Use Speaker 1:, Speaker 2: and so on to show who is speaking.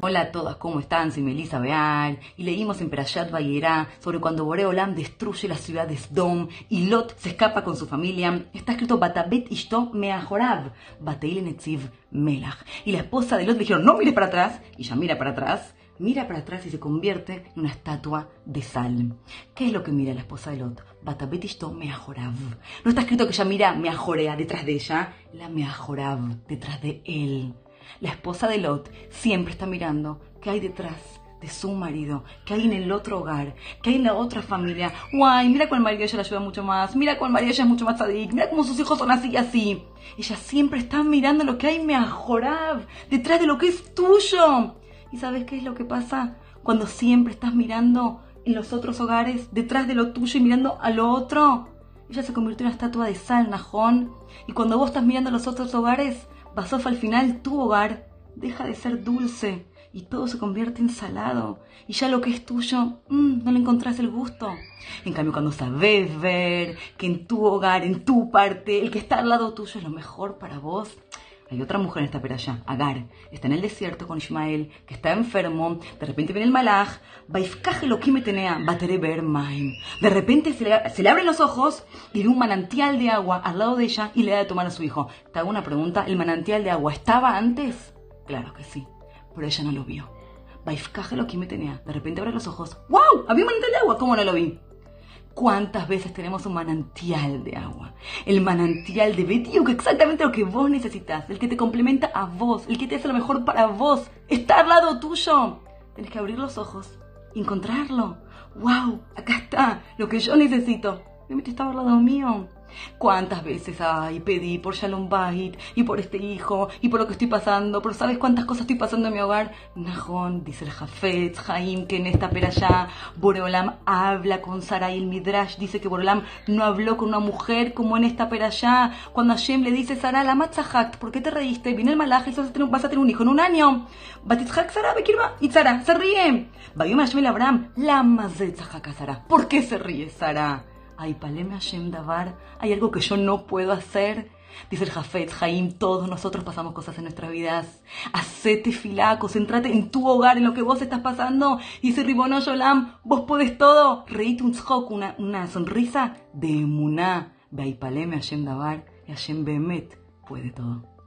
Speaker 1: Hola a todas, ¿cómo están? Soy Melissa Beal y leímos en Perashat Vayera sobre cuando Boreolam destruye la ciudad de Sdom y Lot se escapa con su familia. Está escrito Batabet Ishto Meahorav, Bateil Netziv Melach. Y la esposa de Lot le dijeron, no mires para atrás, y ella mira para atrás, mira para atrás y se convierte en una estatua de sal. ¿Qué es lo que mira la esposa de Lot? Batabet Ishto Meahorav. No está escrito que ella mira Meajorea detrás de ella, la Meajorav detrás de él. La esposa de Lot siempre está mirando qué hay detrás de su marido, qué hay en el otro hogar, qué hay en la otra familia. Guay, mira cuál marido ella la ayuda mucho más, mira cuál marido ella es mucho más sadik, mira cómo sus hijos son así y así. Ella siempre está mirando lo que hay mejorab, detrás de lo que es tuyo. ¿Y sabes qué es lo que pasa? Cuando siempre estás mirando en los otros hogares, detrás de lo tuyo y mirando a lo otro. Ella se convirtió en una estatua de sal, Najón. Y cuando vos estás mirando a los otros hogares, Basof al final tu hogar deja de ser dulce y todo se convierte en salado. Y ya lo que es tuyo, mm, no le encontrás el gusto. En cambio, cuando sabes ver que en tu hogar, en tu parte, el que está al lado tuyo es lo mejor para vos, hay otra mujer en esta allá, Agar, está en el desierto con Ismael, que está enfermo, de repente viene el malaj, De repente se le, se le, abren los ojos y ve un manantial de agua al lado de ella y le da de tomar a su hijo. Te hago una pregunta, ¿el manantial de agua estaba antes? Claro que sí, pero ella no lo vio. De repente abre los ojos. ¡Wow! Había un manantial de agua. ¿Cómo no lo vi? ¿Cuántas veces tenemos un manantial de agua? El manantial de que exactamente lo que vos necesitas, el que te complementa a vos, el que te hace lo mejor para vos, está al lado tuyo. Tienes que abrir los ojos, encontrarlo. ¡Wow! Acá está, lo que yo necesito. Obviamente estaba al lado mío. ¿Cuántas veces ay, pedí por Shalom Bait y por este hijo y por lo que estoy pasando? Pero ¿sabes cuántas cosas estoy pasando en mi hogar? Nahon, dice el Jafet, Jaim, que en esta allá Boreolam habla con Sara y el Midrash dice que Boreolam no habló con una mujer como en esta allá Cuando Hashem le dice, Sara, la matzahak, ¿por qué te reíste? Viene el malaje vas a tener un hijo en un año. Batitzhak Sara, Bekirba, y Sara, se ríe. Vayom Hashem el Abraham, la mazetzahak Sara. ¿Por qué se ríe Sara? Ay, Paleme Hashem Davar, hay algo que yo no puedo hacer. Dice el Jafet, Jaim, todos nosotros pasamos cosas en nuestras vidas. Hacete filá, concentrate en tu hogar, en lo que vos estás pasando. Dice Ribono Yolam, vos podés todo. Reíte un tzhok, una, una sonrisa de emuná. Ve Paleme Hashem Davar y Hashem Behemet puede todo.